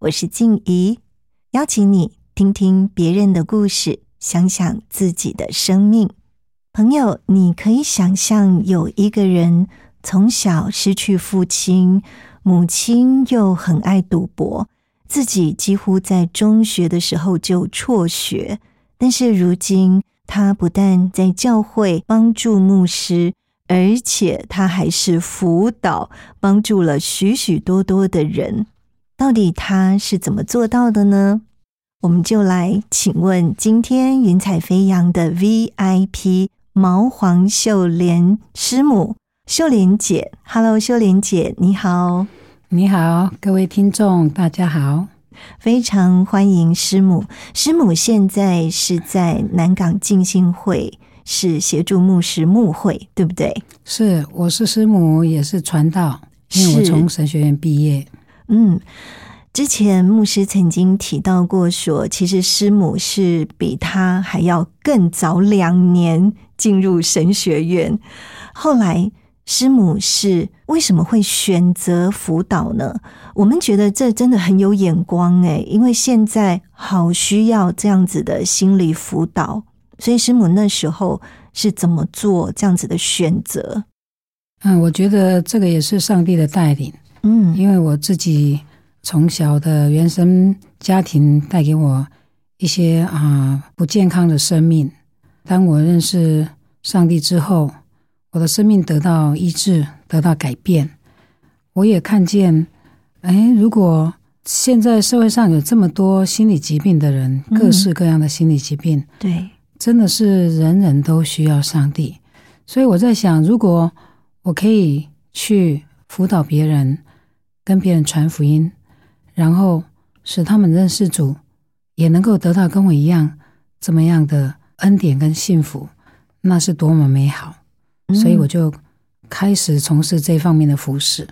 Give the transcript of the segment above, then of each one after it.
我是静怡，邀请你听听别人的故事，想想自己的生命。朋友，你可以想象有一个人从小失去父亲，母亲又很爱赌博，自己几乎在中学的时候就辍学，但是如今。他不但在教会帮助牧师，而且他还是辅导，帮助了许许多多的人。到底他是怎么做到的呢？我们就来请问今天云彩飞扬的 VIP 毛黄秀莲师母秀莲姐。Hello，秀莲姐，你好，你好，各位听众，大家好。非常欢迎师母。师母现在是在南港静心会，是协助牧师牧会，对不对？是，我是师母，也是传道，因为我从神学院毕业。嗯，之前牧师曾经提到过，说其实师母是比他还要更早两年进入神学院，后来。师母是为什么会选择辅导呢？我们觉得这真的很有眼光诶，因为现在好需要这样子的心理辅导，所以师母那时候是怎么做这样子的选择？嗯，我觉得这个也是上帝的带领。嗯，因为我自己从小的原生家庭带给我一些啊不健康的生命，当我认识上帝之后。我的生命得到医治，得到改变。我也看见，哎，如果现在社会上有这么多心理疾病的人，各式各样的心理疾病，对，真的是人人都需要上帝。所以我在想，如果我可以去辅导别人，跟别人传福音，然后使他们认识主，也能够得到跟我一样这么样的恩典跟幸福，那是多么美好。所以我就开始从事这方面的服饰，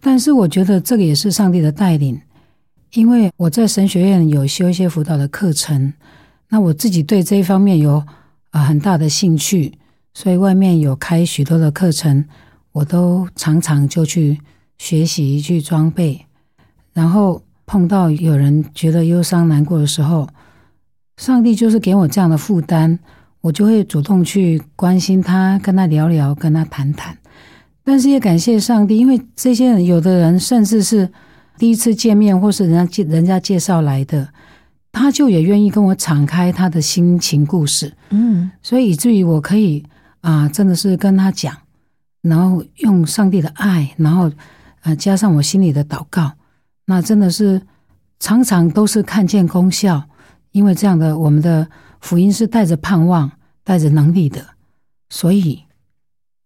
但是我觉得这个也是上帝的带领，因为我在神学院有修一些辅导的课程，那我自己对这一方面有啊很大的兴趣，所以外面有开许多的课程，我都常常就去学习去装备，然后碰到有人觉得忧伤难过的时候，上帝就是给我这样的负担。我就会主动去关心他，跟他聊聊，跟他谈谈。但是也感谢上帝，因为这些人，有的人甚至是第一次见面，或是人家介人家介绍来的，他就也愿意跟我敞开他的心情故事。嗯，所以以至于我可以啊，真的是跟他讲，然后用上帝的爱，然后呃加上我心里的祷告，那真的是常常都是看见功效。因为这样的我们的。福音是带着盼望、带着能力的，所以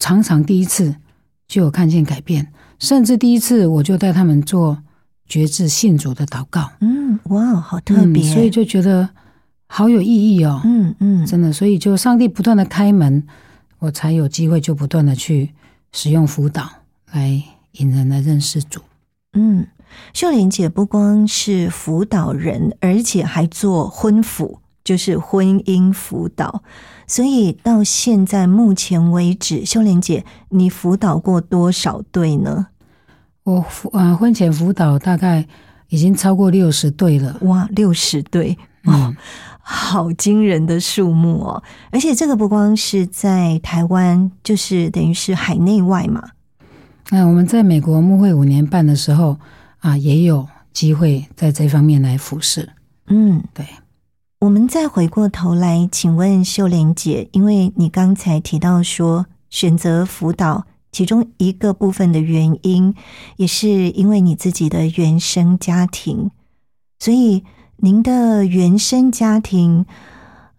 常常第一次就有看见改变，甚至第一次我就带他们做觉知信主的祷告。嗯，哇，好特别，所以就觉得好有意义哦。嗯嗯，真的，所以就上帝不断的开门，我才有机会就不断的去使用辅导来引人来认识主。嗯，秀莲姐不光是辅导人，而且还做婚辅。就是婚姻辅导，所以到现在目前为止，秀莲姐，你辅导过多少对呢？我辅啊，婚前辅导大概已经超过六十对了。哇，六十对哦，好惊人的数目哦！而且这个不光是在台湾，就是等于是海内外嘛。那我们在美国牧会五年半的时候啊，也有机会在这方面来服侍。嗯，对。我们再回过头来，请问秀莲姐，因为你刚才提到说选择辅导，其中一个部分的原因，也是因为你自己的原生家庭，所以您的原生家庭。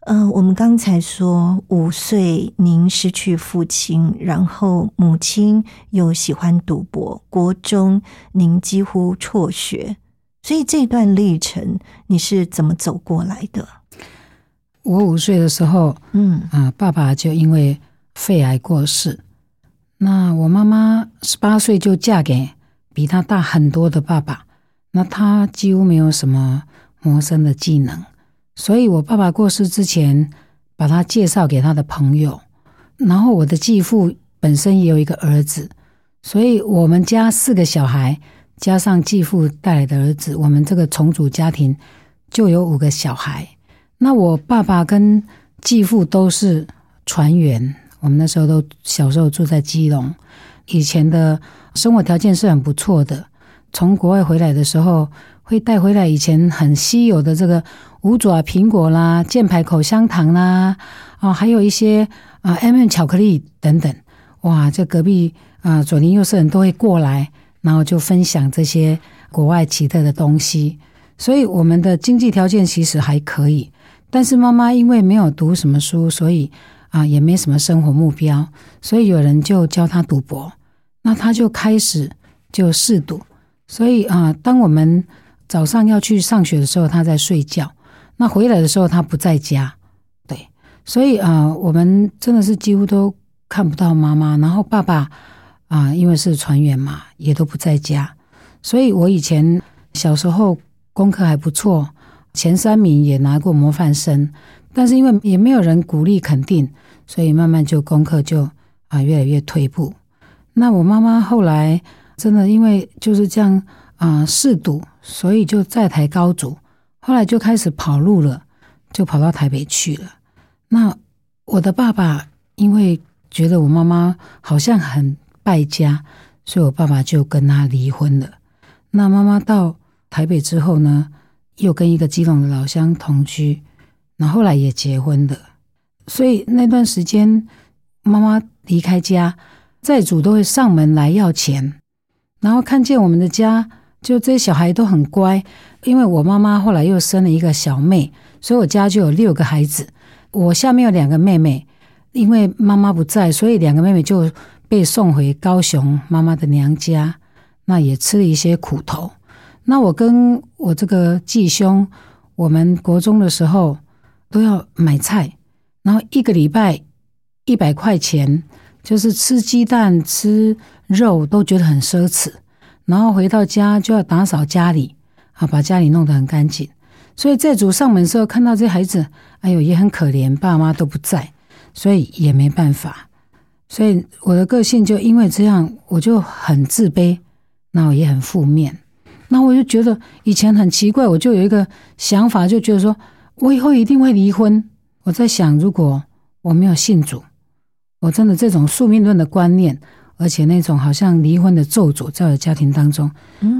呃，我们刚才说五岁您失去父亲，然后母亲又喜欢赌博，国中您几乎辍学，所以这段历程你是怎么走过来的？我五岁的时候，嗯啊，爸爸就因为肺癌过世。那我妈妈十八岁就嫁给比她大很多的爸爸，那她几乎没有什么谋生的技能。所以，我爸爸过世之前，把他介绍给他的朋友。然后，我的继父本身也有一个儿子，所以我们家四个小孩加上继父带来的儿子，我们这个重组家庭就有五个小孩。那我爸爸跟继父都是船员，我们那时候都小时候住在基隆，以前的生活条件是很不错的。从国外回来的时候，会带回来以前很稀有的这个。五爪苹果啦，箭牌口香糖啦，啊，还有一些啊，M&M 巧克力等等，哇，这隔壁啊，左邻右舍人都会过来，然后就分享这些国外奇特的东西。所以我们的经济条件其实还可以，但是妈妈因为没有读什么书，所以啊，也没什么生活目标，所以有人就教他赌博，那他就开始就试赌。所以啊，当我们早上要去上学的时候，他在睡觉。那回来的时候他不在家，对，所以啊，我们真的是几乎都看不到妈妈。然后爸爸啊，因为是船员嘛，也都不在家。所以我以前小时候功课还不错，前三名也拿过模范生，但是因为也没有人鼓励肯定，所以慢慢就功课就啊越来越退步。那我妈妈后来真的因为就是这样啊嗜赌，所以就在台高祖。后来就开始跑路了，就跑到台北去了。那我的爸爸因为觉得我妈妈好像很败家，所以我爸爸就跟他离婚了。那妈妈到台北之后呢，又跟一个基隆的老乡同居，那后来也结婚的。所以那段时间，妈妈离开家，债主都会上门来要钱，然后看见我们的家。就这些小孩都很乖，因为我妈妈后来又生了一个小妹，所以我家就有六个孩子。我下面有两个妹妹，因为妈妈不在，所以两个妹妹就被送回高雄妈妈的娘家，那也吃了一些苦头。那我跟我这个继兄，我们国中的时候都要买菜，然后一个礼拜一百块钱，就是吃鸡蛋、吃肉都觉得很奢侈。然后回到家就要打扫家里啊，把家里弄得很干净。所以债主上门的时候看到这孩子，哎呦也很可怜，爸妈都不在，所以也没办法。所以我的个性就因为这样，我就很自卑，那我也很负面。那我就觉得以前很奇怪，我就有一个想法，就觉得说我以后一定会离婚。我在想，如果我没有信主，我真的这种宿命论的观念。而且那种好像离婚的咒诅，在我的家庭当中，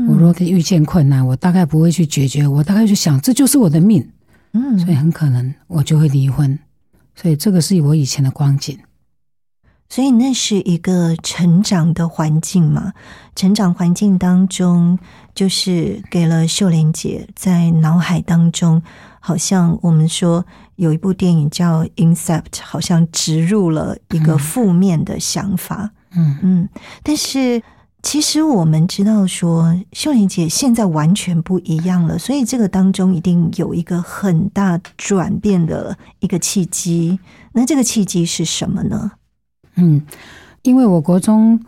我如果遇见困难，我大概不会去解决，我大概就想这就是我的命，嗯，所以很可能我就会离婚。所以这个是我以前的光景。所以那是一个成长的环境嘛？成长环境当中，就是给了秀莲姐在脑海当中，好像我们说有一部电影叫《Incept》，好像植入了一个负面的想法。嗯嗯嗯，但是其实我们知道说，秀玲姐现在完全不一样了，所以这个当中一定有一个很大转变的一个契机。那这个契机是什么呢？嗯，因为我国中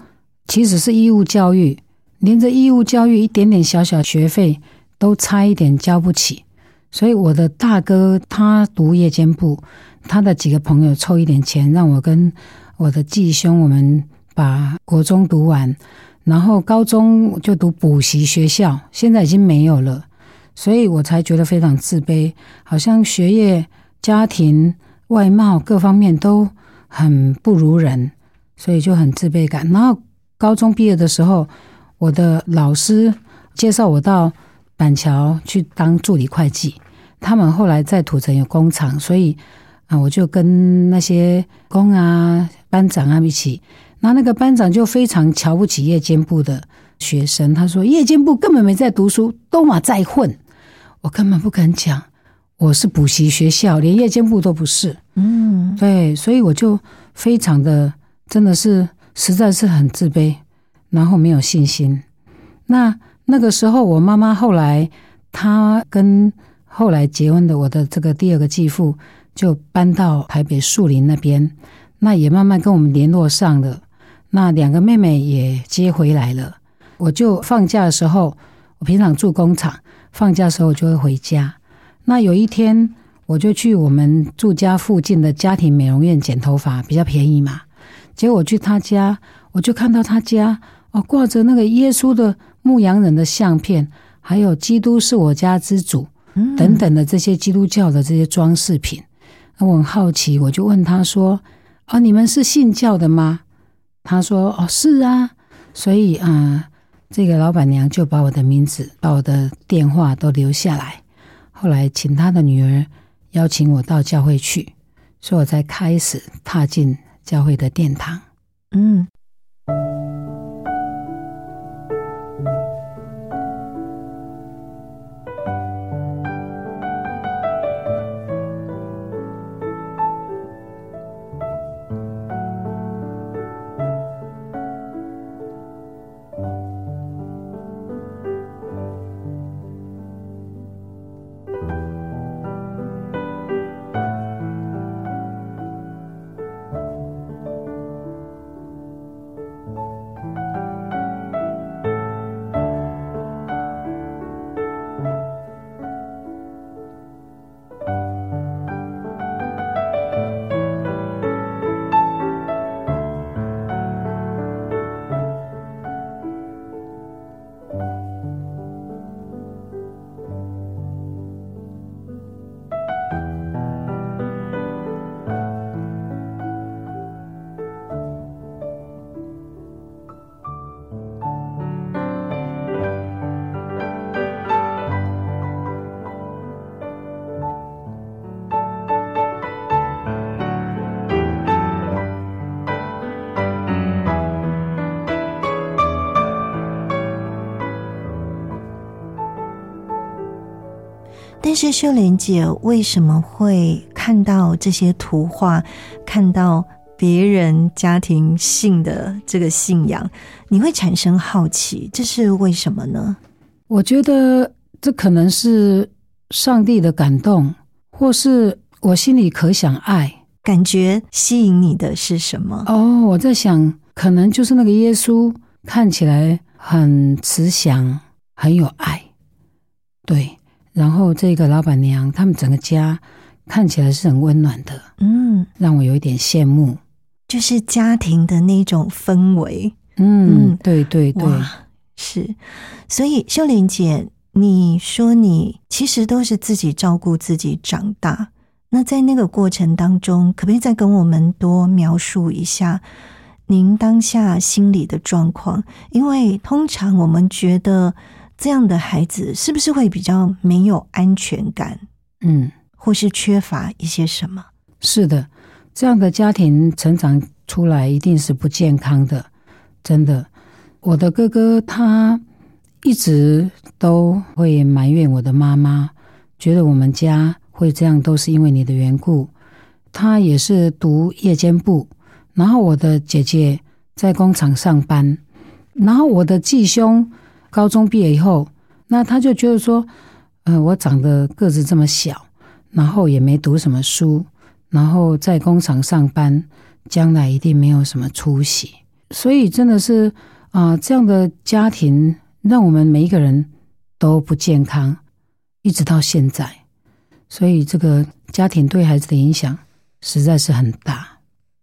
其实是义务教育，连着义务教育一点点小小学费都差一点交不起，所以我的大哥他读夜间部，他的几个朋友凑一点钱，让我跟我的继兄我们。把国中读完，然后高中就读补习学校，现在已经没有了，所以我才觉得非常自卑，好像学业、家庭、外貌各方面都很不如人，所以就很自卑感。然后高中毕业的时候，我的老师介绍我到板桥去当助理会计。他们后来在土城有工厂，所以啊，我就跟那些工啊、班长啊一起。那那个班长就非常瞧不起夜间部的学生，他说夜间部根本没在读书，都嘛在混。我根本不敢讲，我是补习学校，连夜间部都不是。嗯，对，所以我就非常的，真的是实在是很自卑，然后没有信心。那那个时候，我妈妈后来，她跟后来结婚的我的这个第二个继父，就搬到台北树林那边，那也慢慢跟我们联络上了。那两个妹妹也接回来了。我就放假的时候，我平常住工厂，放假的时候我就会回家。那有一天，我就去我们住家附近的家庭美容院剪头发，比较便宜嘛。结果我去他家，我就看到他家哦挂着那个耶稣的牧羊人的相片，还有基督是我家之主等等的这些基督教的这些装饰品。那我很好奇，我就问他说：“啊，你们是信教的吗？”他说：“哦，是啊。”所以啊，这个老板娘就把我的名字、把我的电话都留下来。后来请他的女儿邀请我到教会去，所以我才开始踏进教会的殿堂。嗯。是秀莲姐为什么会看到这些图画，看到别人家庭信的这个信仰，你会产生好奇？这是为什么呢？我觉得这可能是上帝的感动，或是我心里可想爱。感觉吸引你的是什么？哦，我在想，可能就是那个耶稣看起来很慈祥，很有爱，对。然后这个老板娘，他们整个家看起来是很温暖的，嗯，让我有一点羡慕，就是家庭的那种氛围。嗯，对对对，是。所以秀莲姐，你说你其实都是自己照顾自己长大，那在那个过程当中，可不可以再跟我们多描述一下您当下心理的状况？因为通常我们觉得。这样的孩子是不是会比较没有安全感？嗯，或是缺乏一些什么？是的，这样的家庭成长出来一定是不健康的。真的，我的哥哥他一直都会埋怨我的妈妈，觉得我们家会这样都是因为你的缘故。他也是读夜间部，然后我的姐姐在工厂上班，然后我的继兄。高中毕业以后，那他就觉得说，呃，我长得个子这么小，然后也没读什么书，然后在工厂上班，将来一定没有什么出息。所以真的是啊，这样的家庭让我们每一个人都不健康，一直到现在。所以这个家庭对孩子的影响实在是很大。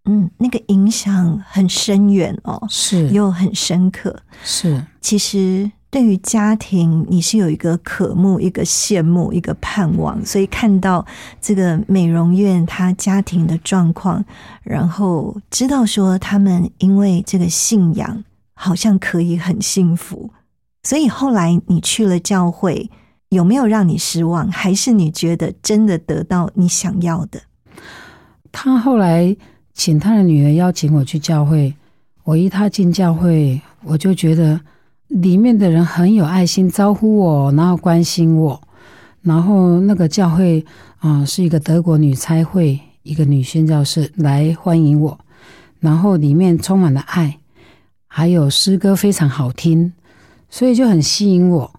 嗯，那个影响很深远哦，是又很深刻。是，其实对于家庭，你是有一个渴慕、一个羡慕、一个盼望，所以看到这个美容院他家庭的状况，然后知道说他们因为这个信仰好像可以很幸福，所以后来你去了教会，有没有让你失望？还是你觉得真的得到你想要的？他后来请他的女儿邀请我去教会，我一踏进教会，我就觉得里面的人很有爱心，招呼我，然后关心我。然后那个教会啊，是一个德国女差会，一个女宣教士来欢迎我。然后里面充满了爱，还有诗歌非常好听，所以就很吸引我。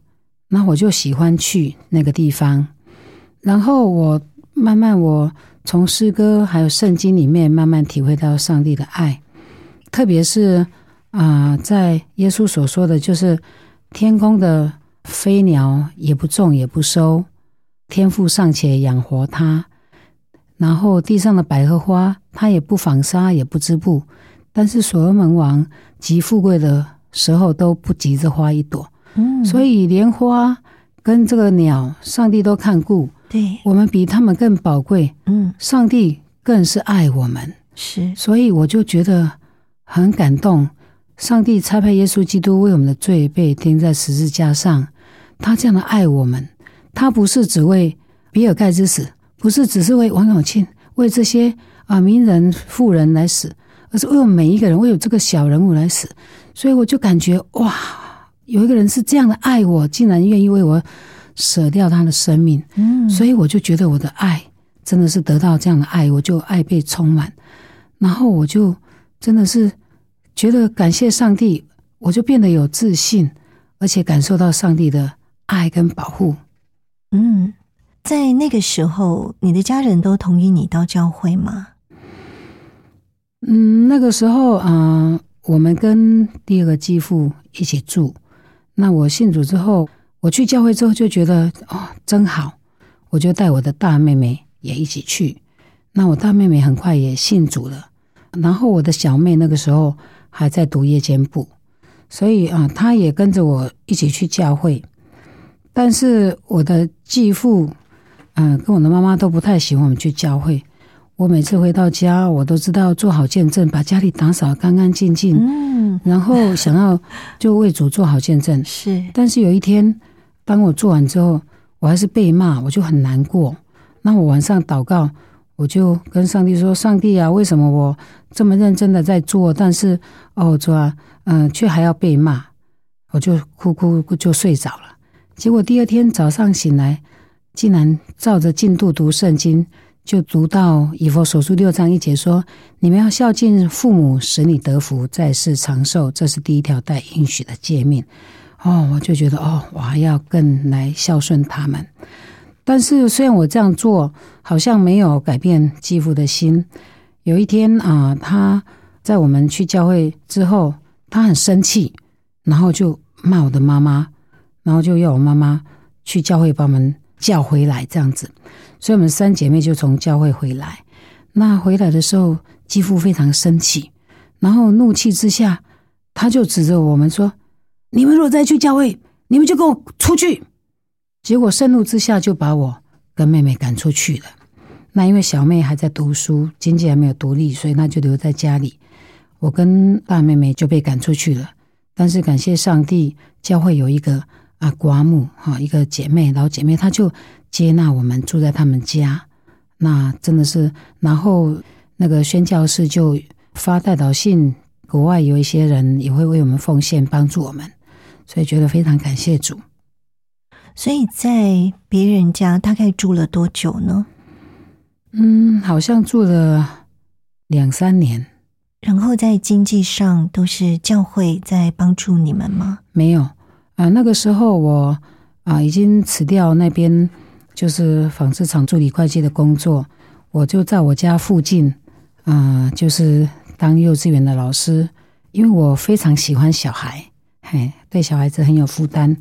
那我就喜欢去那个地方。然后我慢慢我从诗歌还有圣经里面慢慢体会到上帝的爱，特别是啊，在耶稣所说的就是天空的飞鸟也不种也不收。天赋尚且养活它，然后地上的百合花，它也不纺纱，也不织布。但是所罗门王极富贵的时候，都不急着花一朵。嗯，所以莲花跟这个鸟，上帝都看顾。对，我们比他们更宝贵。嗯，上帝更是爱我们。是，所以我就觉得很感动。上帝差派耶稣基督为我们的罪被钉在十字架上，他这样的爱我们。他不是只为比尔盖茨死，不是只是为王永庆、为这些啊名人富人来死，而是为我们每一个人，为有这个小人物来死。所以我就感觉哇，有一个人是这样的爱我，竟然愿意为我舍掉他的生命。嗯，所以我就觉得我的爱真的是得到这样的爱，我就爱被充满，然后我就真的是觉得感谢上帝，我就变得有自信，而且感受到上帝的爱跟保护。嗯，在那个时候，你的家人都同意你到教会吗？嗯，那个时候啊，我们跟第二个继父一起住。那我信主之后，我去教会之后就觉得哦，真好，我就带我的大妹妹也一起去。那我大妹妹很快也信主了，然后我的小妹那个时候还在读夜间部，所以啊，他也跟着我一起去教会。但是我的继父，嗯，跟我的妈妈都不太喜欢我们去教会。我每次回到家，我都知道做好见证，把家里打扫干干净净，嗯，然后想要就为主做好见证。是，但是有一天，当我做完之后，我还是被骂，我就很难过。那我晚上祷告，我就跟上帝说：“上帝啊，为什么我这么认真的在做，但是哦，主啊，嗯，却还要被骂？”我就哭哭就睡着了。结果第二天早上醒来，竟然照着进度读圣经，就读到以佛所书六章一节说：“你们要孝敬父母，使你得福，在世长寿。”这是第一条带应许的诫命。哦，我就觉得哦，我还要更来孝顺他们。但是虽然我这样做，好像没有改变继父的心。有一天啊，他在我们去教会之后，他很生气，然后就骂我的妈妈。然后就要我妈妈去教会把我们叫回来，这样子，所以我们三姐妹就从教会回来。那回来的时候，继父非常生气，然后怒气之下，他就指着我们说：“你们如果再去教会，你们就给我出去。”结果盛怒之下，就把我跟妹妹赶出去了。那因为小妹还在读书，经济还没有独立，所以那就留在家里。我跟大妹妹就被赶出去了。但是感谢上帝，教会有一个。啊，寡母哈，一个姐妹，老姐妹，她就接纳我们住在他们家，那真的是，然后那个宣教士就发代祷信，国外有一些人也会为我们奉献，帮助我们，所以觉得非常感谢主。所以在别人家大概住了多久呢？嗯，好像住了两三年。然后在经济上都是教会在帮助你们吗？没有。啊，那个时候我啊已经辞掉那边就是纺织厂助理会计的工作，我就在我家附近啊，就是当幼稚园的老师，因为我非常喜欢小孩，嘿，对小孩子很有负担，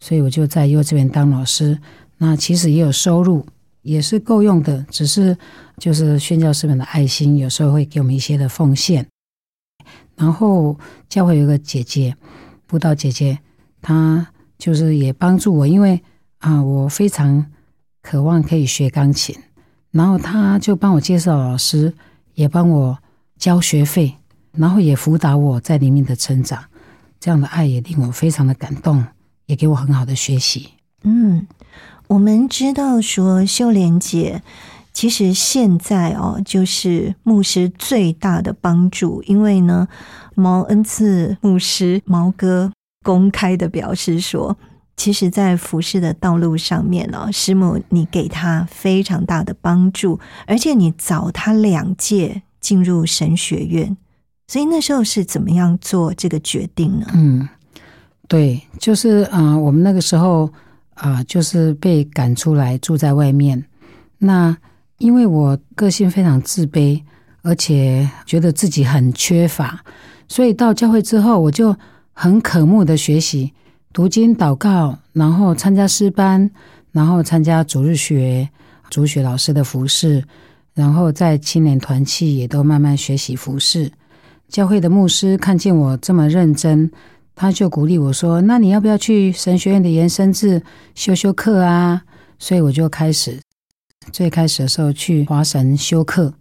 所以我就在幼稚园当老师。那其实也有收入，也是够用的，只是就是宣教师们的爱心，有时候会给我们一些的奉献。然后教会有个姐姐，辅导姐姐。她就是也帮助我，因为啊，我非常渴望可以学钢琴，然后她就帮我介绍老师，也帮我交学费，然后也辅导我在里面的成长。这样的爱也令我非常的感动，也给我很好的学习。嗯，我们知道说秀莲姐。其实现在哦，就是牧师最大的帮助，因为呢，毛恩赐牧师毛哥公开的表示说，其实，在服侍的道路上面哦，师母你给他非常大的帮助，而且你早他两届进入神学院，所以那时候是怎么样做这个决定呢？嗯，对，就是啊，我们那个时候啊，就是被赶出来住在外面，那。因为我个性非常自卑，而且觉得自己很缺乏，所以到教会之后，我就很渴慕的学习读经、祷告，然后参加诗班，然后参加主日学、主学老师的服饰，然后在青年团契也都慢慢学习服饰。教会的牧师看见我这么认真，他就鼓励我说：“那你要不要去神学院的延伸制修修课啊？”所以我就开始。最开始的时候去华神修课，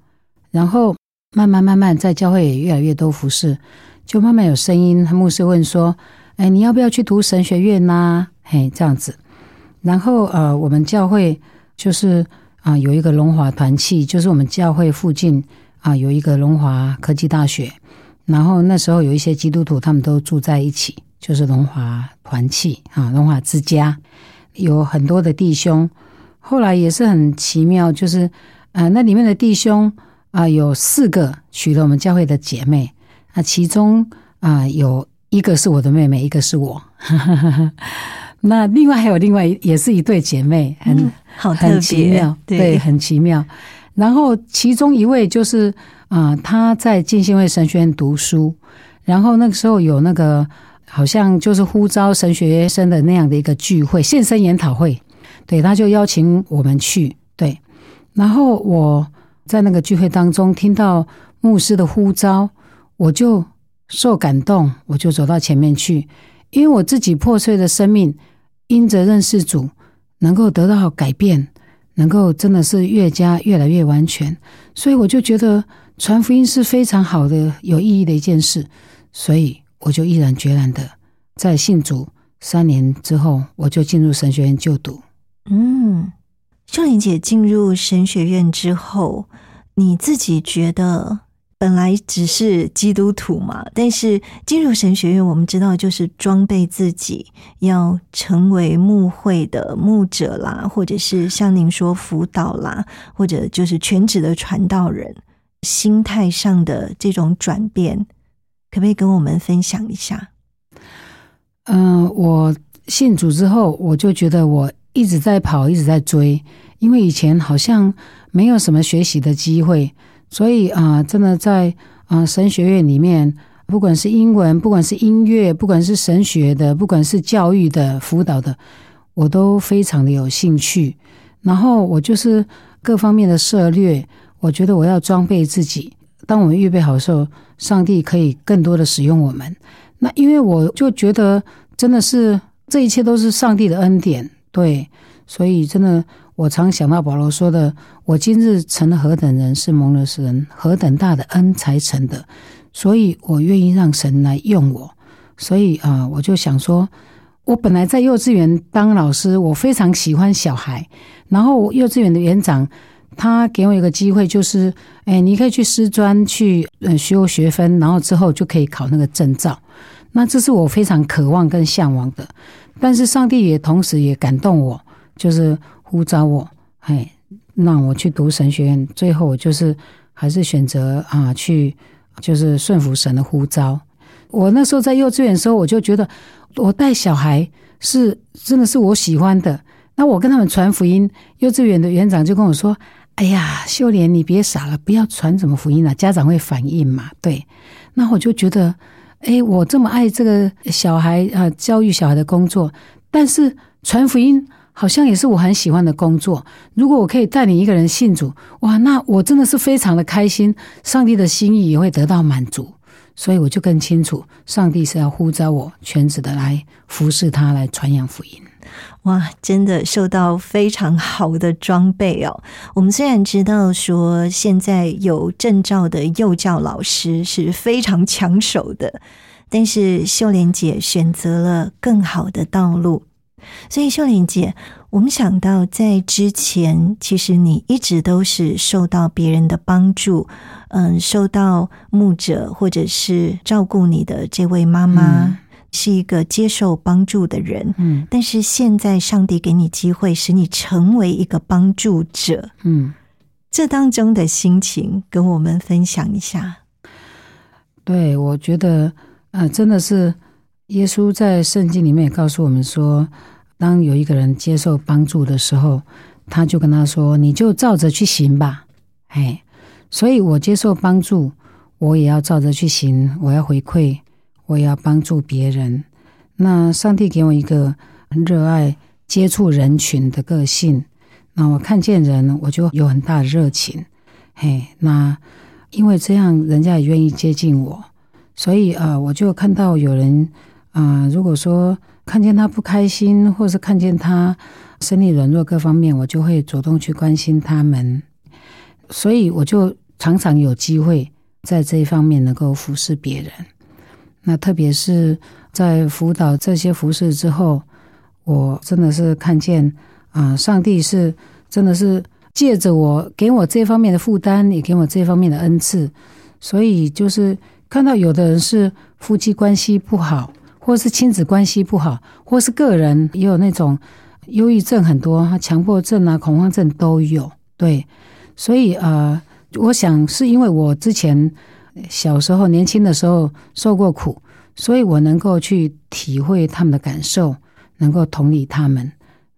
然后慢慢慢慢在教会也越来越多服饰，就慢慢有声音，牧师问说：“哎，你要不要去读神学院呐？”嘿，这样子。然后呃，我们教会就是啊有一个龙华团契，就是我们教会附近啊有一个龙华科技大学，然后那时候有一些基督徒他们都住在一起，就是龙华团契啊龙华之家，有很多的弟兄。后来也是很奇妙，就是啊，那里面的弟兄啊，有四个娶了我们教会的姐妹啊，其中啊有一个是我的妹妹，一个是我。那另外还有另外也是一对姐妹，很好很奇妙，对，很奇妙。然后其中一位就是啊，他在进信会神学院读书，然后那个时候有那个好像就是呼召神学生的那样的一个聚会，现身研讨会。对，他就邀请我们去。对，然后我在那个聚会当中听到牧师的呼召，我就受感动，我就走到前面去，因为我自己破碎的生命，因着认识主，能够得到改变，能够真的是越加越来越完全，所以我就觉得传福音是非常好的、有意义的一件事，所以我就毅然决然的在信主三年之后，我就进入神学院就读。嗯，秀玲姐进入神学院之后，你自己觉得本来只是基督徒嘛，但是进入神学院，我们知道就是装备自己，要成为牧会的牧者啦，或者是像您说辅导啦，或者就是全职的传道人，心态上的这种转变，可不可以跟我们分享一下？嗯，我信主之后，我就觉得我。一直在跑，一直在追，因为以前好像没有什么学习的机会，所以啊，真的在啊神学院里面，不管是英文，不管是音乐，不管是神学的，不管是教育的辅导的，我都非常的有兴趣。然后我就是各方面的涉略，我觉得我要装备自己，当我们预备好的时候，上帝可以更多的使用我们。那因为我就觉得，真的是这一切都是上帝的恩典。对，所以真的，我常想到保罗说的：“我今日成了何等人，是蒙了神何等大的恩才成的。”所以，我愿意让神来用我。所以啊，我就想说，我本来在幼稚园当老师，我非常喜欢小孩。然后，幼稚园的园长他给我一个机会，就是哎，你可以去师专去呃修学分，然后之后就可以考那个证照。那这是我非常渴望跟向往的。但是上帝也同时也感动我，就是呼召我，哎，让我去读神学院。最后我就是还是选择啊，去就是顺服神的呼召。我那时候在幼稚园的时候，我就觉得我带小孩是真的是我喜欢的。那我跟他们传福音，幼稚园的园长就跟我说：“哎呀，秀莲，你别傻了，不要传什么福音了，家长会反应嘛。”对，那我就觉得。哎，我这么爱这个小孩啊，教育小孩的工作，但是传福音好像也是我很喜欢的工作。如果我可以带领一个人信主，哇，那我真的是非常的开心，上帝的心意也会得到满足。所以我就更清楚，上帝是要呼召我全职的来服侍他，来传扬福音。哇，真的受到非常好的装备哦！我们虽然知道说现在有证照的幼教老师是非常抢手的，但是秀莲姐选择了更好的道路，所以秀玲姐，我们想到在之前，其实你一直都是受到别人的帮助，嗯，受到牧者或者是照顾你的这位妈妈。嗯是一个接受帮助的人，嗯但是现在上帝给你机会，使你成为一个帮助者，嗯，这当中的心情跟我们分享一下。对，我觉得，呃，真的是耶稣在圣经里面也告诉我们说，当有一个人接受帮助的时候，他就跟他说：“你就照着去行吧。”哎，所以我接受帮助，我也要照着去行，我要回馈，我也要帮助别人。那上帝给我一个热爱接触人群的个性，那我看见人，我就有很大的热情。嘿，那因为这样，人家也愿意接近我，所以呃，我就看到有人啊、如果说看见他不开心，或是看见他身体软弱各方面，我就会主动去关心他们，所以我就常常有机会在这一方面能够服侍别人。那特别是在辅导这些服侍之后，我真的是看见啊、上帝是真的是借着我给我这方面的负担，也给我这方面的恩赐，所以就是看到有的人是夫妻关系不好，或是亲子关系不好，或是个人也有那种忧郁症很多，强迫症啊、恐慌症都有。对，所以呃，我想是因为我之前小时候年轻的时候受过苦，所以我能够去体会他们的感受，能够同理他们，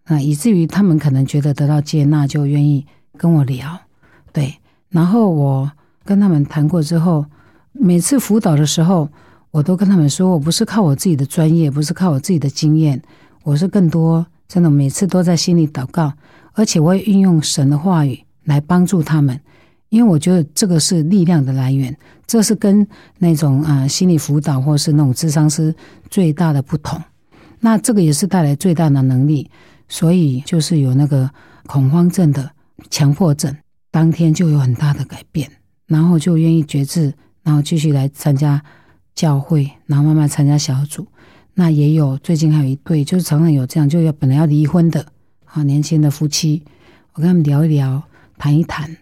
啊，以至于他们可能觉得得到接纳，就愿意跟我聊。对，然后我跟他们谈过之后，每次辅导的时候，我都跟他们说，我不是靠我自己的专业，不是靠我自己的经验，我是更多真的每次都在心里祷告，而且我也运用神的话语来帮助他们，因为我觉得这个是力量的来源，这是跟那种啊、心理辅导或是那种智商师最大的不同。那这个也是带来最大的能力，所以就是有那个恐慌症的强迫症，当天就有很大的改变，然后就愿意觉志，然后继续来参加教会，然后慢慢参加小组。那也有最近还有一对，就是常常有这样，就要本来要离婚的啊年轻的夫妻，我跟他们聊一聊，谈一谈，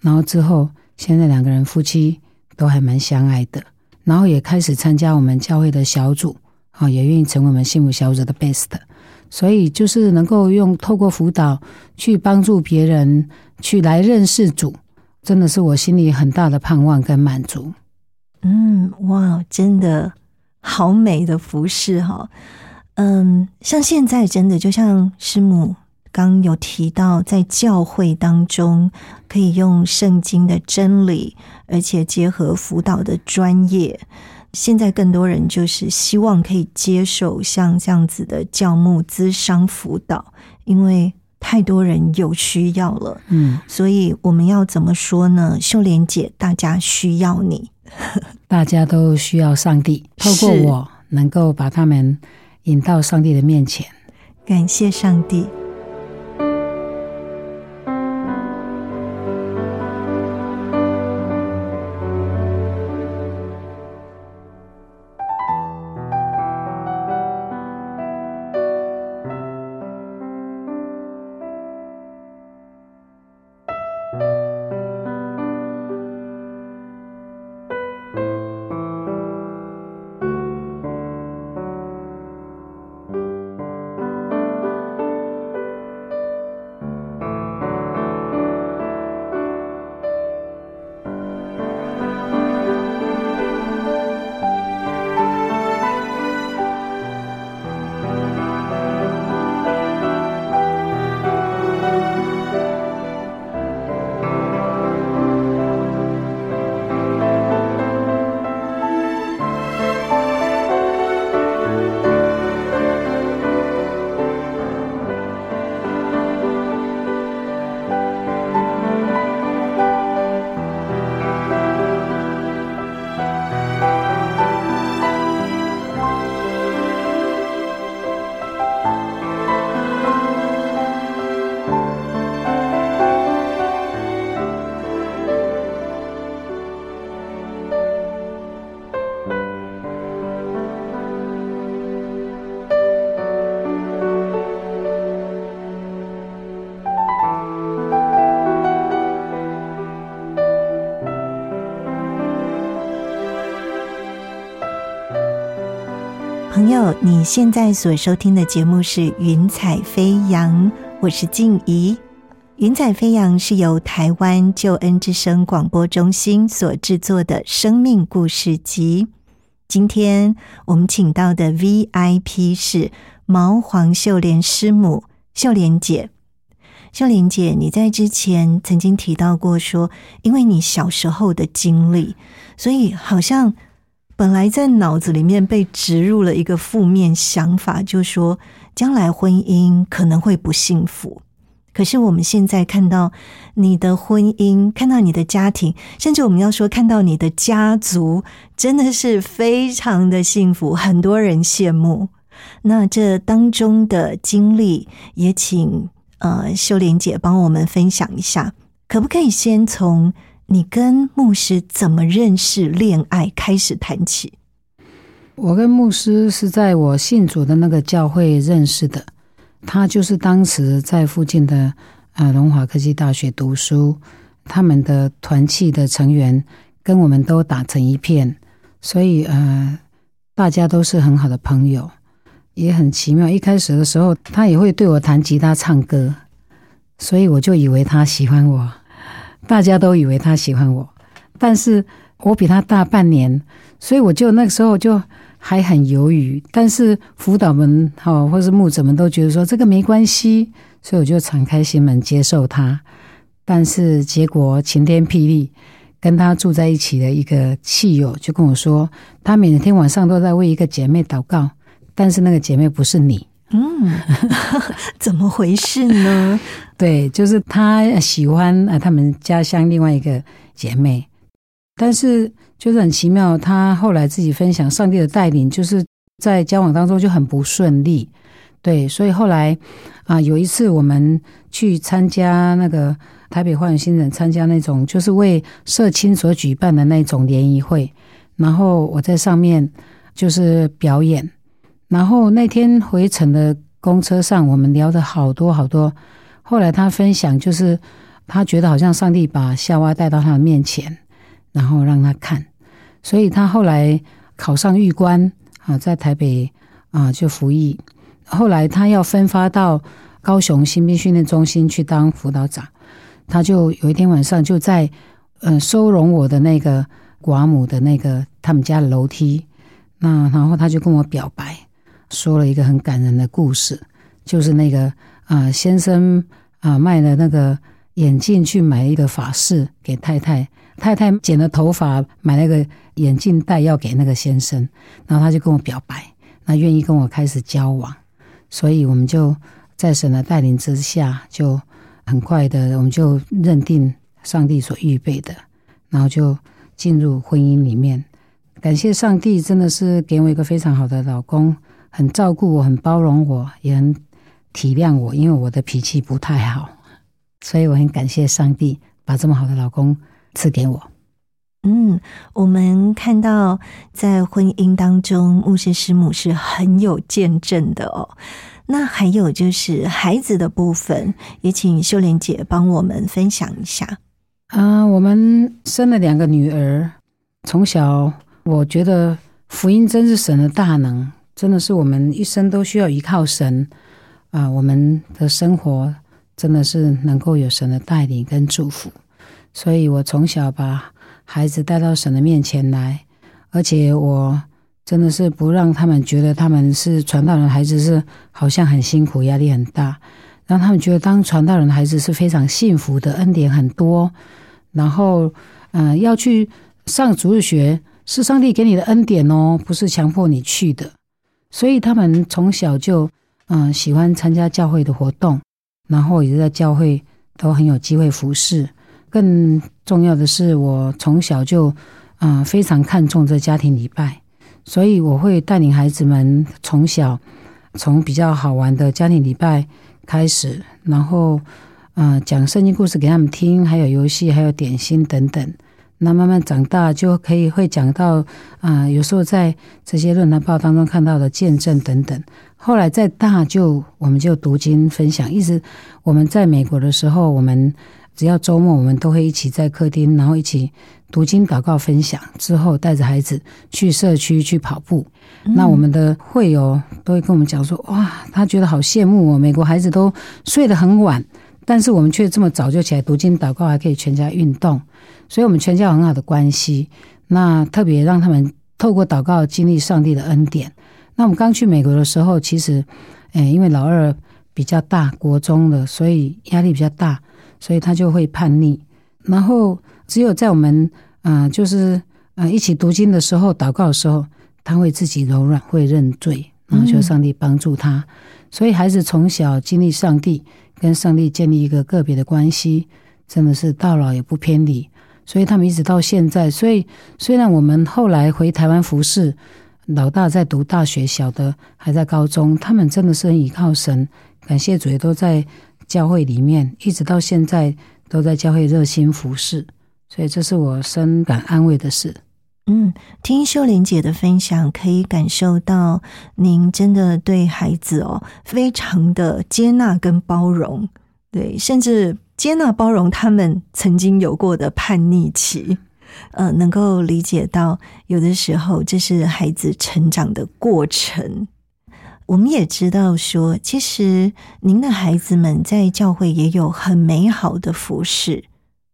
然后之后现在两个人夫妻都还蛮相爱的，然后也开始参加我们教会的小组，啊，也愿意成为我们幸福小组的 best。所以就是能够用透过辅导去帮助别人，去来认识主，真的是我心里很大的盼望跟满足。嗯，哇，真的好美的服饰哈。嗯，像现在真的就像师母刚有提到，在教会当中可以用圣经的真理，而且结合辅导的专业。现在更多人就是希望可以接受像这样子的教牧资商辅导，因为太多人有需要了。嗯，所以我们要怎么说呢？秀莲姐，大家需要你。大家都需要上帝，透过我能够把他们引到上帝的面前。感谢上帝。朋友，你现在所收听的节目是《云彩飞扬》，我是静怡。《云彩飞扬》是由台湾救恩之声广播中心所制作的生命故事集。今天我们请到的 VIP 是毛黄秀莲师母秀莲姐。秀莲姐，你在之前曾经提到过说，因为你小时候的经历，所以好像。本来在脑子里面被植入了一个负面想法，就说将来婚姻可能会不幸福。可是我们现在看到你的婚姻，看到你的家庭，甚至我们要说看到你的家族，真的是非常的幸福，很多人羡慕。那这当中的经历，也请呃秀莲姐帮我们分享一下，可不可以先从？你跟牧师怎么认识、恋爱、开始谈起？我跟牧师是在我信主的那个教会认识的，他就是当时在附近的啊龙华科技大学读书，他们的团契的成员跟我们都打成一片，所以呃大家都是很好的朋友，也很奇妙。一开始的时候，他也会对我弹吉他、唱歌，所以我就以为他喜欢我。大家都以为他喜欢我，但是我比他大半年，所以我就那个时候就还很犹豫。但是辅导们哈，或是牧者们都觉得说这个没关系，所以我就敞开心门接受他。但是结果晴天霹雳，跟他住在一起的一个气友就跟我说，他每天晚上都在为一个姐妹祷告，但是那个姐妹不是你。嗯，怎么回事呢？对，就是他喜欢啊，他们家乡另外一个姐妹，但是就是很奇妙，他后来自己分享上帝的带领，就是在交往当中就很不顺利。对，所以后来啊，有一次我们去参加那个台北花园新人参加那种就是为社青所举办的那种联谊会，然后我在上面就是表演。然后那天回程的公车上，我们聊的好多好多。后来他分享，就是他觉得好像上帝把夏娃带到他的面前，然后让他看。所以他后来考上玉官啊，在台北啊就服役。后来他要分发到高雄新兵训练中心去当辅导长，他就有一天晚上就在嗯收容我的那个寡母的那个他们家的楼梯，那然后他就跟我表白。说了一个很感人的故事，就是那个啊先生啊卖了那个眼镜去买一个发饰给太太，太太剪了头发买了个眼镜戴要给那个先生，然后他就跟我表白，那愿意跟我开始交往，所以我们就在神的带领之下，就很快的我们就认定上帝所预备的，然后就进入婚姻里面。感谢上帝，真的是给我一个非常好的老公。很照顾我，很包容我，也很体谅我，因为我的脾气不太好，所以我很感谢上帝把这么好的老公赐给我。嗯，我们看到在婚姻当中，牧师师母是很有见证的哦。那还有就是孩子的部分，也请秀莲姐帮我们分享一下。啊，我们生了两个女儿，从小我觉得福音真是神的大能。真的是我们一生都需要依靠神啊！我们的生活真的是能够有神的带领跟祝福，所以我从小把孩子带到神的面前来，而且我真的是不让他们觉得他们是传道人孩子是好像很辛苦、压力很大，让他们觉得当传道人的孩子是非常幸福的，恩典很多。然后，嗯，要去上主日学是上帝给你的恩典哦，不是强迫你去的。所以他们从小就嗯喜欢参加教会的活动，然后也在教会都很有机会服侍。更重要的是，我从小就嗯非常看重这家庭礼拜，所以我会带领孩子们从小从比较好玩的家庭礼拜开始，然后嗯讲圣经故事给他们听，还有游戏，还有点心等等。那慢慢长大就可以会讲到啊，有时候在这些论坛报当中看到的见证等等。后来再大就我们就读经分享，一直我们在美国的时候，我们只要周末，我们都会一起在客厅，然后一起读经、祷告、分享。之后带着孩子去社区去跑步。那我们的会友都会跟我们讲说：“哇，他觉得好羡慕哦，美国孩子都睡得很晚，但是我们却这么早就起来读经、祷告，还可以全家运动。所以，我们全家有很好的关系。那特别让他们透过祷告经历上帝的恩典。那我们刚去美国的时候，其实，哎，因为老二比较大，国中的，所以压力比较大。”所以他就会叛逆，然后只有在我们啊，就是啊一起读经的时候、祷告的时候，他会自己柔软，会认罪，然后求上帝帮助他。所以孩子从小经历上帝，跟上帝建立一个个别的关系，真的是到老也不偏离。所以他们一直到现在，所以虽然我们后来回台湾服侍，老大在读大学，小的还在高中，他们真的是很依靠神，感谢主也都在。教会里面一直到现在都在教会热心服侍，所以这是我深感安慰的事。嗯，听秀莲姐的分享，可以感受到您真的对孩子哦非常的接纳跟包容，对，甚至接纳包容他们曾经有过的叛逆期，呃，能够理解到有的时候这是孩子成长的过程。我们也知道，说其实您的孩子们在教会也有很美好的服饰，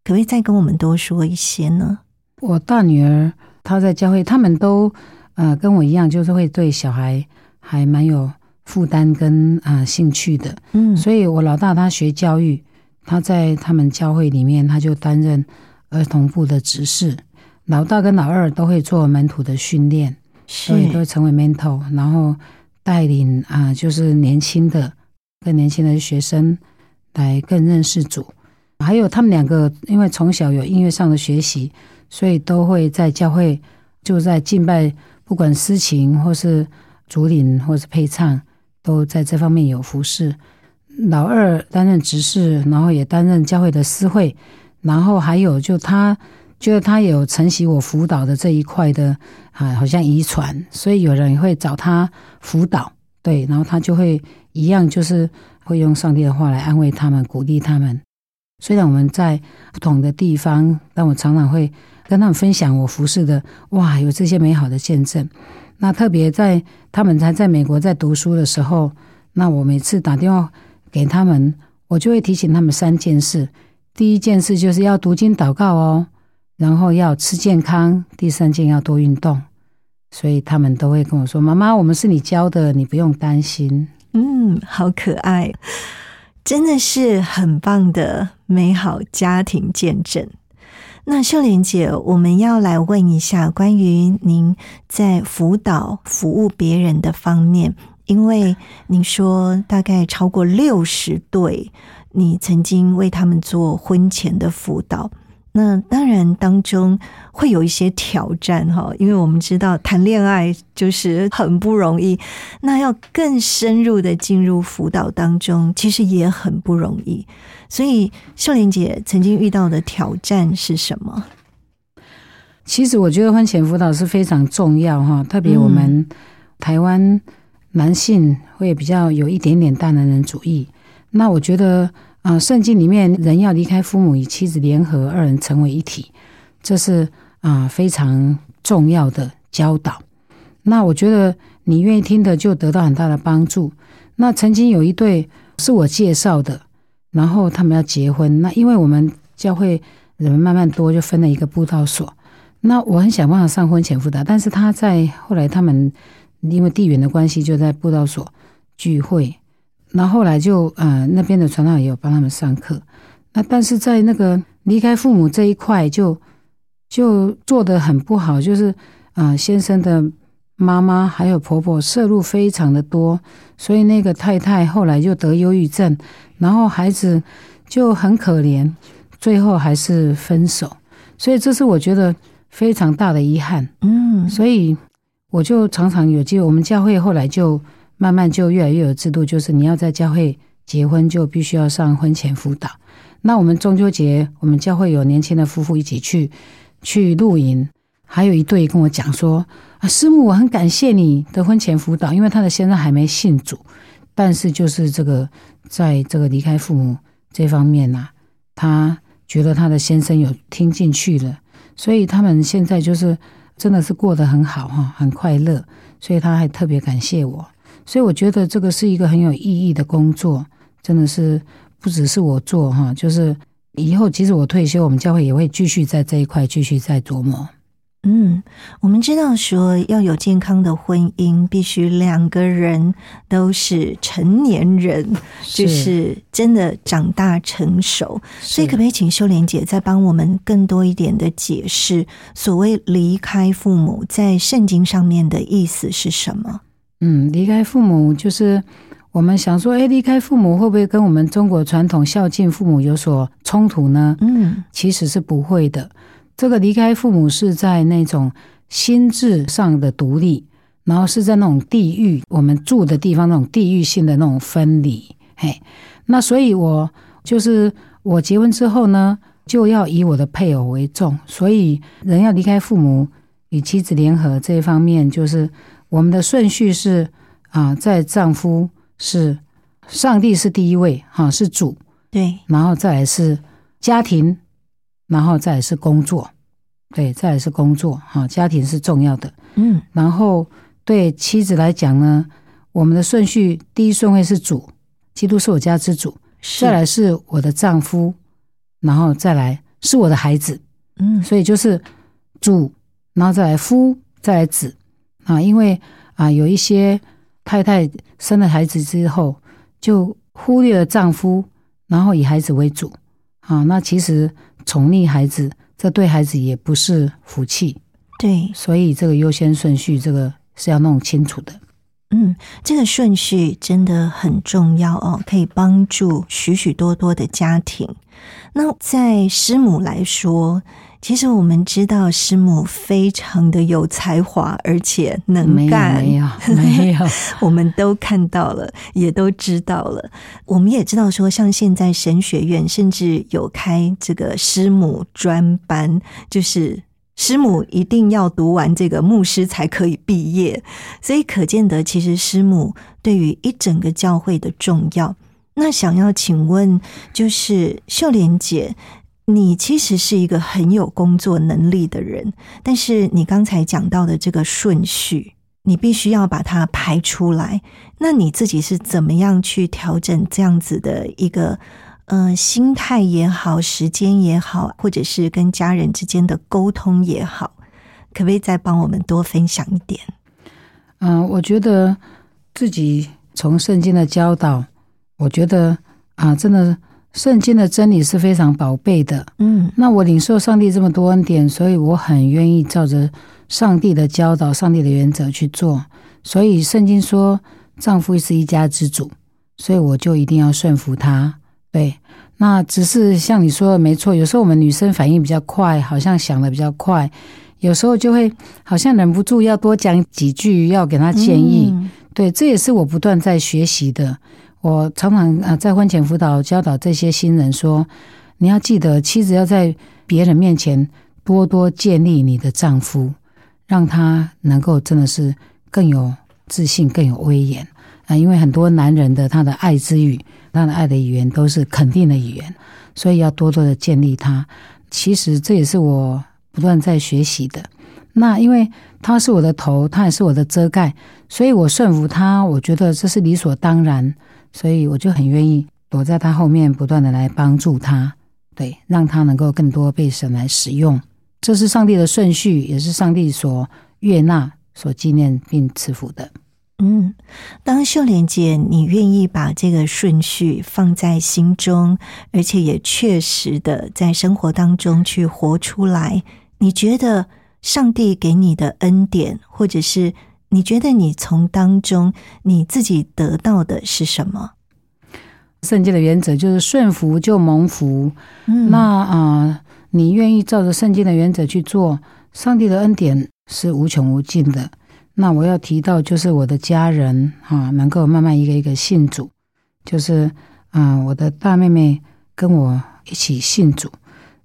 可不可以再跟我们多说一些呢？我大女儿她在教会，他们都呃跟我一样，就是会对小孩还蛮有负担跟啊兴趣的。嗯，所以我老大他学教育，他在他们教会里面，他就担任儿童部的执事。老大跟老二都会做门徒的训练，所以都会成为 mentor，然后。带领啊，就是年轻的、更年轻的学生来更认识主。还有他们两个，因为从小有音乐上的学习，所以都会在教会就在敬拜，不管诗情或是主领或是配唱，都在这方面有服侍。老二担任执事，然后也担任教会的司会，然后还有就他。就是他有承袭我辅导的这一块的啊，好像遗传，所以有人会找他辅导，对，然后他就会一样，就是会用上帝的话来安慰他们，鼓励他们。虽然我们在不同的地方，但我常常会跟他们分享我服侍的，哇，有这些美好的见证。那特别在他们还在美国在读书的时候，那我每次打电话给他们，我就会提醒他们三件事。第一件事就是要读经祷告哦。然后要吃健康，第三件要多运动，所以他们都会跟我说：“妈妈，我们是你教的，你不用担心。”嗯，好可爱，真的是很棒的美好家庭见证。那秀莲姐，我们要来问一下关于您在辅导服务别人的方面，因为您说大概超过六十对，你曾经为他们做婚前的辅导。那当然，当中会有一些挑战哈，因为我们知道谈恋爱就是很不容易，那要更深入的进入辅导当中，其实也很不容易。所以，秀莲姐曾经遇到的挑战是什么？其实我觉得婚前辅导是非常重要哈，特别我们台湾男性会比较有一点点大男人主义，那我觉得。啊，圣经里面人要离开父母与妻子联合，二人成为一体，这是啊非常重要的教导。那我觉得你愿意听的，就得到很大的帮助。那曾经有一对是我介绍的，然后他们要结婚，那因为我们教会人慢慢多，就分了一个布道所。那我很想办法上婚前辅导，但是他在后来他们因为地缘的关系，就在布道所聚会。那后来就呃那边的传道也有帮他们上课，那但是在那个离开父母这一块就就做的很不好，就是啊先生的妈妈还有婆婆摄入非常的多，所以那个太太后来就得忧郁症，然后孩子就很可怜，最后还是分手，所以这是我觉得非常大的遗憾。嗯，所以我就常常有机会，我们教会后来就。慢慢就越来越有制度，就是你要在教会结婚，就必须要上婚前辅导。那我们中秋节，我们教会有年轻的夫妇一起去去露营，还有一对跟我讲说：“啊，师母，我很感谢你的婚前辅导，因为他的先生还没信主，但是就是这个在这个离开父母这方面呐，他觉得她的先生有听进去了，所以他们现在就是真的是过得很好哈，很快乐，所以她还特别感谢我。所以我觉得这个是一个很有意义的工作，真的是不只是我做哈，就是以后即使我退休，我们教会也会继续在这一块继续在琢磨。嗯，我们知道说要有健康的婚姻，必须两个人都是成年人，就是真的长大成熟。所以，可不可以请秀莲姐再帮我们更多一点的解释，所谓离开父母在圣经上面的意思是什么？嗯，离开父母就是我们想说，哎，离开父母会不会跟我们中国传统孝敬父母有所冲突呢？嗯，其实是不会的。这个离开父母是在那种心智上的独立，然后是在那种地域，我们住的地方那种地域性的那种分离。嘿，那所以我就是我结婚之后呢，就要以我的配偶为重，所以人要离开父母与妻子联合这一方面，就是我们的顺序是啊，在丈夫是上帝是第一位哈，是主，对，然后再来是家庭。然后再来是工作，对，再来是工作哈，家庭是重要的，嗯，然后对妻子来讲呢，我们的顺序第一顺位是主，基督是我家之主，再来是我的丈夫，然后再来是我的孩子，嗯，所以就是主，然后再来夫，再来子啊，因为啊有一些太太生了孩子之后，就忽略了丈夫，然后以孩子为主啊，那其实。宠溺孩子，这对孩子也不是福气。对，所以这个优先顺序，这个是要弄清楚的。嗯，这个顺序真的很重要哦，可以帮助许许多多的家庭。那在师母来说。其实我们知道师母非常的有才华，而且能干。没有，没有，我们都看到了，也都知道了。我们也知道说，像现在神学院甚至有开这个师母专班，就是师母一定要读完这个牧师才可以毕业。所以可见得，其实师母对于一整个教会的重要。那想要请问，就是秀莲姐。你其实是一个很有工作能力的人，但是你刚才讲到的这个顺序，你必须要把它排出来。那你自己是怎么样去调整这样子的一个呃心态也好，时间也好，或者是跟家人之间的沟通也好，可不可以再帮我们多分享一点？嗯，我觉得自己从圣经的教导，我觉得啊，真的。圣经的真理是非常宝贝的，嗯，那我领受上帝这么多恩典，所以我很愿意照着上帝的教导、上帝的原则去做。所以圣经说，丈夫是一家之主，所以我就一定要顺服他。对，那只是像你说的没错，有时候我们女生反应比较快，好像想的比较快，有时候就会好像忍不住要多讲几句，要给他建议。对，这也是我不断在学习的。我常常啊，在婚前辅导教导这些新人说：“你要记得，妻子要在别人面前多多建立你的丈夫，让他能够真的是更有自信、更有威严啊！因为很多男人的他的爱之语，他的爱的语言都是肯定的语言，所以要多多的建立他。其实这也是我不断在学习的。那因为他是我的头，他也是我的遮盖，所以我顺服他，我觉得这是理所当然。”所以我就很愿意躲在他后面，不断的来帮助他，对，让他能够更多被神来使用。这是上帝的顺序，也是上帝所悦纳、所纪念并赐福的。嗯，当秀莲姐，你愿意把这个顺序放在心中，而且也确实的在生活当中去活出来，你觉得上帝给你的恩典，或者是？你觉得你从当中你自己得到的是什么？圣经的原则就是顺服就蒙福。嗯，那啊，你愿意照着圣经的原则去做，上帝的恩典是无穷无尽的。那我要提到就是我的家人啊，能够慢慢一个一个信主，就是啊，我的大妹妹跟我一起信主，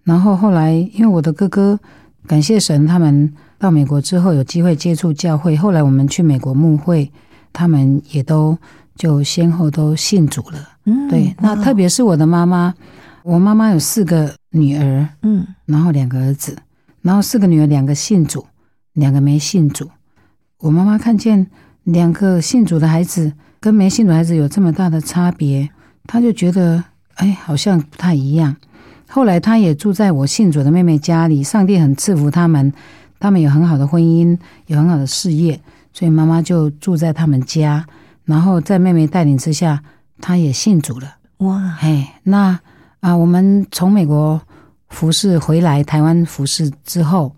然后后来因为我的哥哥，感谢神他们。到美国之后有机会接触教会，后来我们去美国牧会，他们也都就先后都信主了。嗯，对，那特别是我的妈妈我妈妈有四个女儿，嗯然后两个儿子，然后四个女儿，两个信主，两个没信主。我妈妈看见两个信主的孩子跟没信主的孩子有这么大的差别，她就觉得哎，好像不太一样。后来她也住在我信主的妹妹家里，上帝很赐福他们，他们有很好的婚姻，有很好的事业，所以妈妈就住在他们家。然后在妹妹带领之下，她也信主了。哇，哎，那啊，我们从美国服侍回来，台湾服侍之后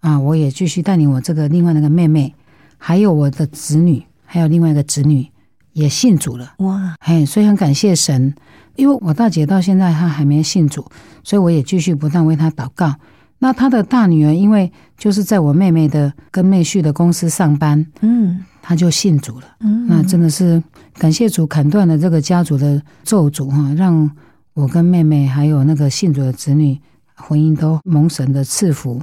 啊，我也继续带领我这个另外那个妹妹，还有我的子女，还有另外一个子女也信主了。哇，哎，所以很感谢神，因为我大姐到现在她还没信主，所以我也继续不断为她祷告。那他的大女儿，因为就是在我妹妹的跟妹婿的公司上班，嗯她就信主了。嗯，那真的是感谢主砍断了这个家族的咒诅哈，让我跟妹妹还有那个信主的子女婚姻都蒙神的赐福。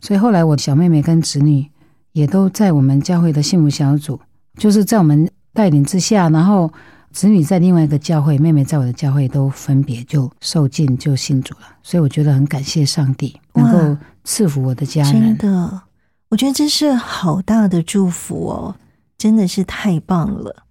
所以后来我小妹妹跟子女也都在我们教会的幸福小组，就是在我们带领之下，然后子女在另外一个教会，妹妹在我的教会都分别就受尽就信主了。所以我觉得很感谢上帝能够赐福我的家真。的，我觉得这是好大的祝福哦，真的是太棒了。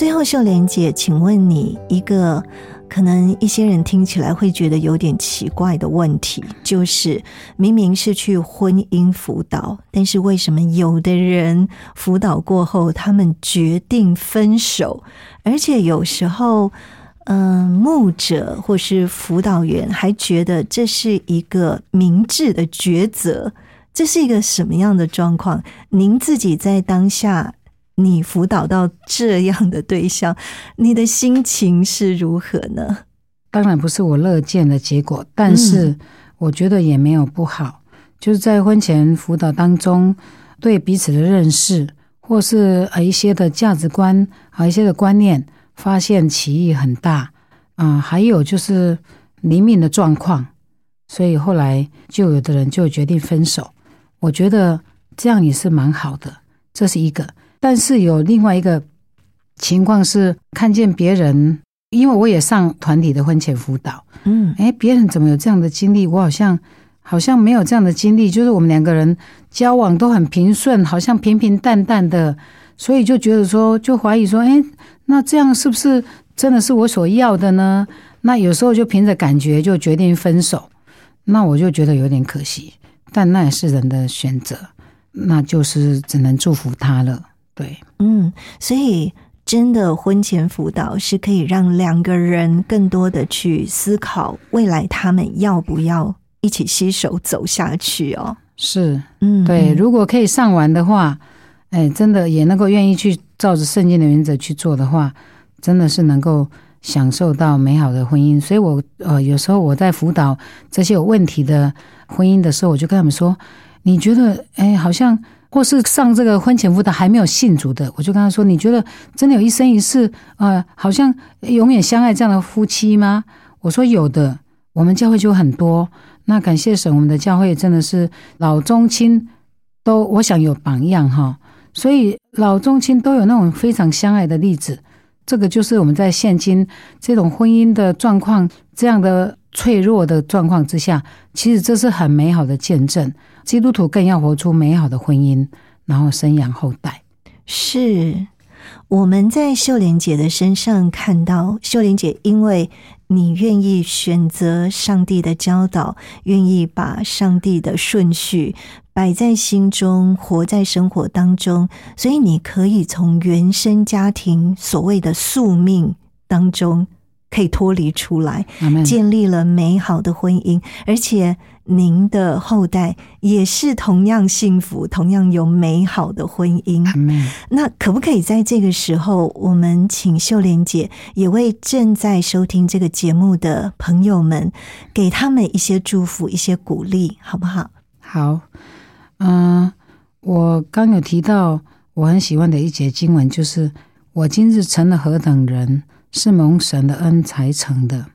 最后，秀莲姐，请问你一个可能一些人听起来会觉得有点奇怪的问题，就是明明是去婚姻辅导，但是为什么有的人辅导过后，他们决定分手，而且有时候，嗯、牧者或是辅导员还觉得这是一个明智的抉择，这是一个什么样的状况？您自己在当下，你辅导到这样的对象，你的心情是如何呢？当然不是我乐见的结果，但是我觉得也没有不好。就是在婚前辅导当中，对彼此的认识，或是呃一些的价值观，啊一些的观念，发现歧义很大啊、还有就是灵敏的状况，所以后来就有的人就决定分手。我觉得这样也是蛮好的，这是一个。但是有另外一个情况是，看见别人，因为我也上团体的婚前辅导，嗯哎，别人怎么有这样的经历？我好像好像没有这样的经历，就是我们两个人交往都很平顺，好像平平淡淡的，所以就觉得说，就怀疑说，哎，那这样是不是真的是我所要的呢？那有时候就凭着感觉就决定分手，那我就觉得有点可惜，但那也是人的选择，那就是只能祝福他了。对，嗯，所以真的婚前辅导是可以让两个人更多的去思考未来他们要不要一起携手走下去哦。是，嗯，对，嗯如果可以上完的话，哎，真的也能够愿意去照着圣经的原则去做的话，真的是能够享受到美好的婚姻。所以我呃，有时候我在辅导这些有问题的婚姻的时候，我就跟他们说：“你觉得，哎，好像或是上这个婚前辅导还没有信主的，我就跟他说：你觉得真的有一生一世，呃，好像永远相爱这样的夫妻吗？我说有的，我们教会就很多。那感谢神，我们的教会真的是老中青都我想有榜样哈，所以老中青都有那种非常相爱的例子。这个就是我们在现今这种婚姻的状况这样的脆弱的状况之下，其实这是很美好的见证。基督徒更要活出美好的婚姻，然后生养后代。是我们在秀莲姐的身上看到，秀莲姐因为你愿意选择上帝的教导，愿意把上帝的顺序摆在心中，活在生活当中，所以你可以从原生家庭所谓的宿命当中可以脱离出来，建立了美好的婚姻，而且。您的后代也是同样幸福、同样有美好的婚姻。那可不可以在这个时候，我们请秀莲姐也为正在收听这个节目的朋友们，给他们一些祝福、一些鼓励，好不好？好，嗯，我刚有提到我很喜欢的一节经文，就是“我今日成了何等人，是蒙神的恩才成的。”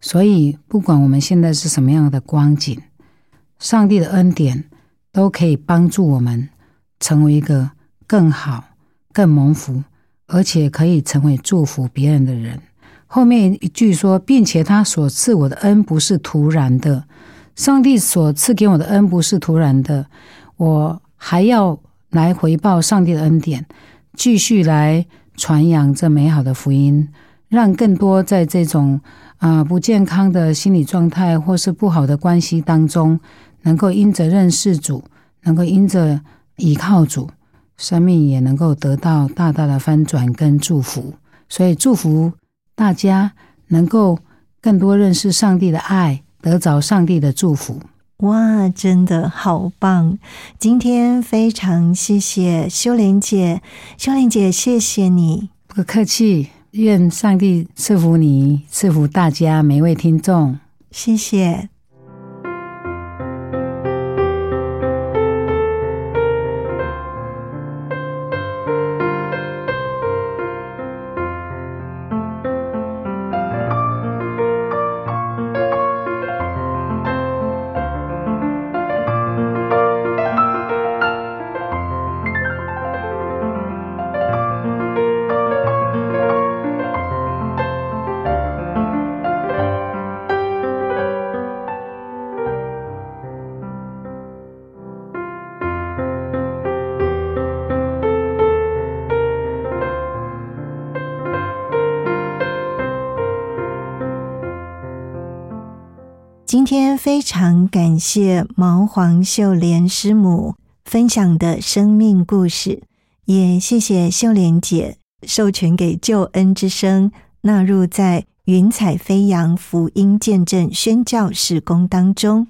所以，不管我们现在是什么样的光景。上帝的恩典都可以帮助我们成为一个更好、更蒙福，而且可以成为祝福别人的人。后面一句说，并且他所赐我的恩不是突然的，上帝所赐给我的恩不是突然的，我还要来回报上帝的恩典，继续来传扬这美好的福音，让更多在这种啊不健康的心理状态或是不好的关系当中。能够因着认识主，能够因着依靠主，生命也能够得到大大的翻转跟祝福。所以祝福大家能够更多认识上帝的爱，得着上帝的祝福。哇，真的好棒！今天非常谢谢修莲姐，修莲姐谢谢你，不客气。愿上帝赐福你，赐福大家每位听众。谢谢。今天非常感谢毛黄秀莲师母分享的生命故事，也谢谢秀莲姐授权给救恩之声纳入在云彩飞扬福音见证宣教事工当中。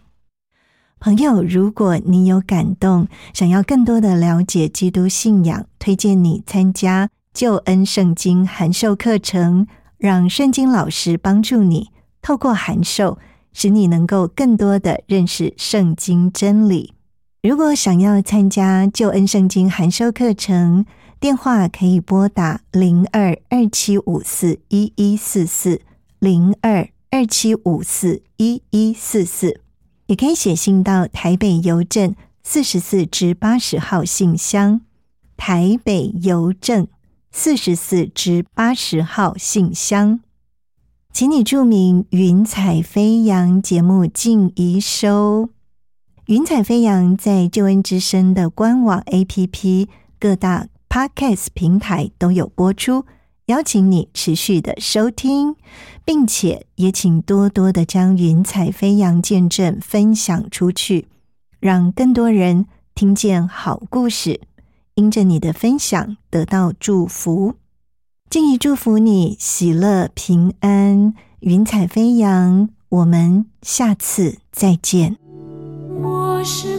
朋友，如果你有感动，想要更多的了解基督信仰，推荐你参加救恩圣经函授课程，让圣经老师帮助你透过函授。使你能够更多的认识圣经真理。如果想要参加救恩圣经函授课程，电话可以拨打零二二七五四一一四四零二二七五四一一四四，也可以写信到台北邮政四十四至八十号信箱。台北邮政四十四至八十号信箱。请你注明“云彩飞扬”节目静怡收。云彩飞扬在救恩之声的官网、APP、各大 Podcast 平台都有播出，邀请你持续的收听，并且也请多多的将云彩飞扬见证分享出去，让更多人听见好故事，因着你的分享得到祝福。敬意祝福你喜乐平安，云彩飞扬。我们下次再见。我是